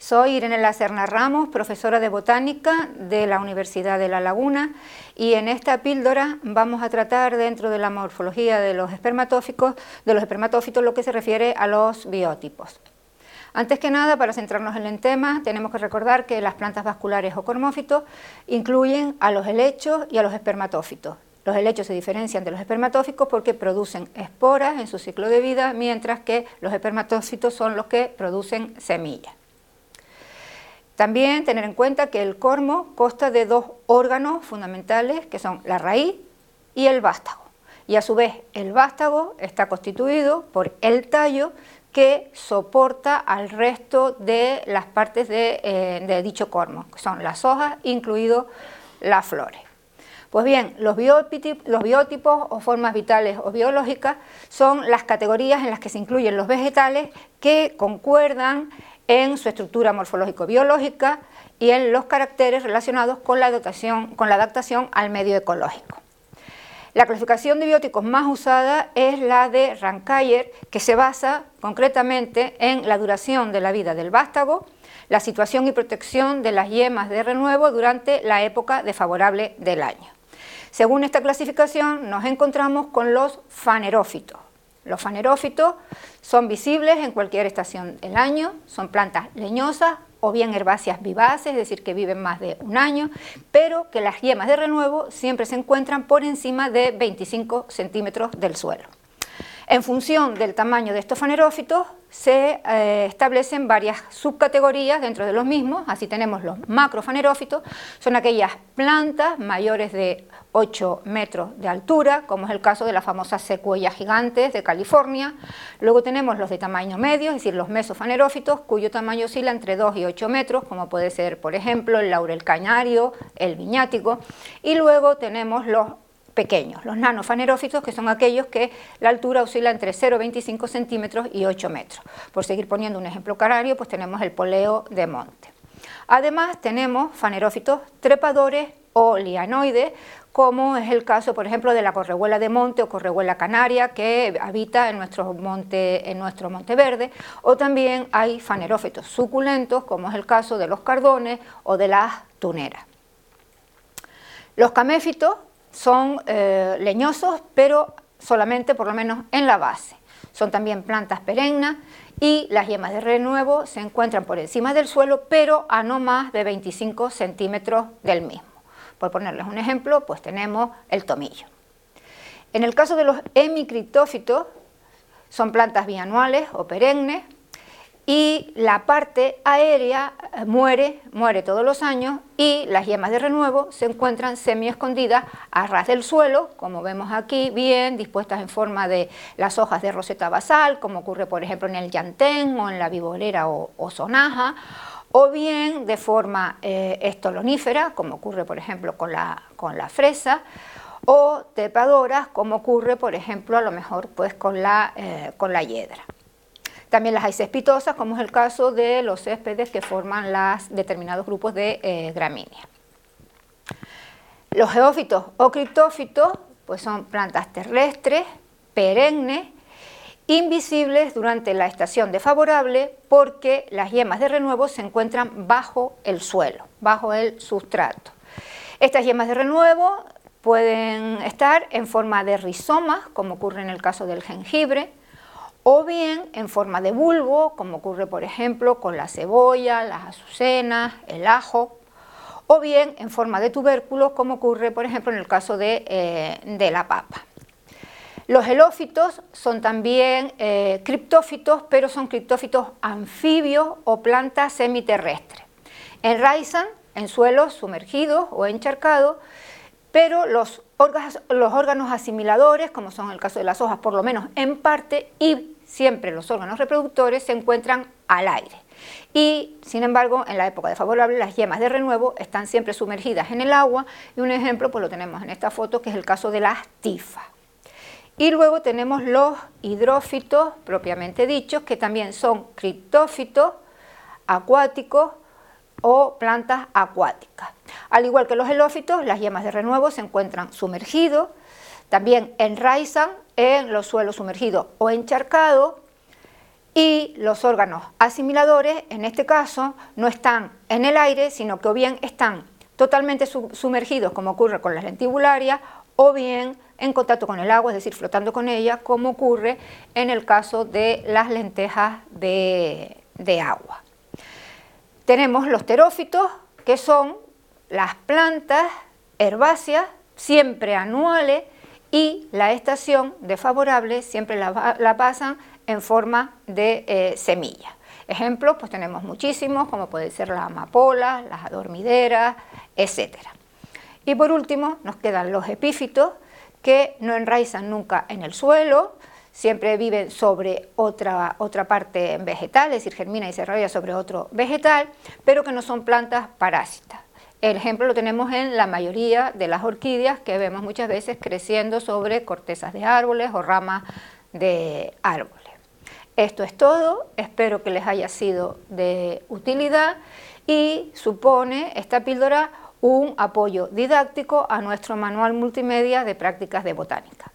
Soy Irene Lacerna Ramos, profesora de botánica de la Universidad de La Laguna y en esta píldora vamos a tratar dentro de la morfología de los espermatófitos, de los espermatófitos lo que se refiere a los biotipos. Antes que nada, para centrarnos en el tema, tenemos que recordar que las plantas vasculares o cormófitos incluyen a los helechos y a los espermatófitos. Los helechos se diferencian de los espermatófitos porque producen esporas en su ciclo de vida, mientras que los espermatófitos son los que producen semillas. También tener en cuenta que el cormo consta de dos órganos fundamentales que son la raíz y el vástago. Y a su vez el vástago está constituido por el tallo que soporta al resto de las partes de, eh, dicho cormo, que son las hojas, incluido las flores. Pues bien, los los biótipos o formas vitales o biológicas son las categorías en las que se incluyen los vegetales que concuerdan en su estructura morfológico-biológica y en los caracteres relacionados con la, adaptación al medio ecológico. La clasificación de bióticos más usada es la de Rankayer, que se basa concretamente en la duración de la vida del vástago, la situación y protección de las yemas de renuevo durante la época desfavorable del año. Según esta clasificación nos encontramos con los fanerófitos, los fanerófitos son visibles en cualquier estación del año, son plantas leñosas o bien herbáceas vivaces, es decir, que viven más de un año, pero que las yemas de renuevo siempre se encuentran por encima de 25 centímetros del suelo. En función del tamaño de estos fanerófitos se eh, establecen varias subcategorías dentro de los mismos, así tenemos los macrofanerófitos, son aquellas plantas mayores de 8 metros de altura, como es el caso de las famosas secuoyas gigantes de California, luego tenemos los de tamaño medio, es decir, los mesofanerófitos, cuyo tamaño oscila entre 2 y 8 metros, como puede ser, por ejemplo, el laurel cañario, el viñático, y luego tenemos los pequeños, los nanofanerófitos, que son aquellos que la altura oscila entre 0,25 centímetros y 8 metros. Por seguir poniendo un ejemplo canario, pues tenemos el poleo de monte. Además tenemos fanerófitos trepadores o lianoides, como es el caso, por ejemplo, de la correhuela de monte o correhuela canaria que habita en nuestro monte, en nuestro monte verde, o también hay fanerófitos suculentos, como es el caso de los cardones o de las tuneras. Los caméfitos son eh, leñosos, pero solamente por lo menos en la base. Son también plantas perennas y las yemas de renuevo se encuentran por encima del suelo, pero a no más de 25 centímetros del mismo. Por ponerles un ejemplo, pues tenemos el tomillo. En el caso de los hemicriptófitos, son plantas bianuales o perennes, y la parte aérea eh, muere, muere todos los años y las yemas de renuevo se encuentran semi escondidas a ras del suelo, como vemos aquí, bien dispuestas en forma de las hojas de roseta basal, como ocurre por ejemplo en el llantén o en la viborera o, sonaja, o bien de forma eh, estolonífera, como ocurre por ejemplo con la, con la fresa, o trepadoras, como ocurre por ejemplo a lo mejor pues con la, eh, con la hiedra. También las hay cespitosas, como es el caso de los céspedes que forman las determinados grupos de eh, gramíneas. Los geófitos o criptófitos pues son plantas terrestres, perennes, invisibles durante la estación desfavorable porque las yemas de renuevo se encuentran bajo el suelo, bajo el sustrato. Estas yemas de renuevo pueden estar en forma de rizomas, como ocurre en el caso del jengibre, o bien en forma de bulbo, como ocurre por ejemplo con la cebolla, las azucenas, el ajo, o bien en forma de tubérculo, como ocurre por ejemplo en el caso de, eh, la papa. Los helófitos son también eh, criptófitos, pero son criptófitos anfibios o plantas semiterrestres. Enraizan en suelos sumergidos o encharcados, pero los los órganos asimiladores, como son el caso de las hojas, por lo menos en parte, y siempre los órganos reproductores se encuentran al aire. Y, sin embargo, en la época de favorable, las yemas de renuevo están siempre sumergidas en el agua, y un ejemplo pues lo tenemos en esta foto, que es el caso de las tifas. Y luego tenemos los hidrófitos, propiamente dichos, que también son criptófitos, acuáticos o plantas acuáticas. Al igual que los helófitos, las yemas de renuevo se encuentran sumergidos, también enraizan en los suelos sumergidos o encharcados y los órganos asimiladores, en este caso, no están en el aire, sino que o bien están totalmente sumergidos, como ocurre con las lentibularias, o bien en contacto con el agua, es decir, flotando con ella, como ocurre en el caso de las lentejas de, de agua. Tenemos los terófitos, que son las plantas herbáceas, siempre anuales, y la estación desfavorable siempre la, pasan en forma de eh, semilla. Ejemplos, pues tenemos muchísimos, como puede ser la amapola, las adormideras, etc. Y por último, nos quedan los epífitos, que no enraizan nunca en el suelo, siempre viven sobre otra, otra parte vegetal, es decir, germina y se desarrolla sobre otro vegetal, pero que no son plantas parásitas. El ejemplo lo tenemos en la mayoría de las orquídeas que vemos muchas veces creciendo sobre cortezas de árboles o ramas de árboles. Esto es todo, espero que les haya sido de utilidad y supone esta píldora un apoyo didáctico a nuestro manual multimedia de prácticas de botánica.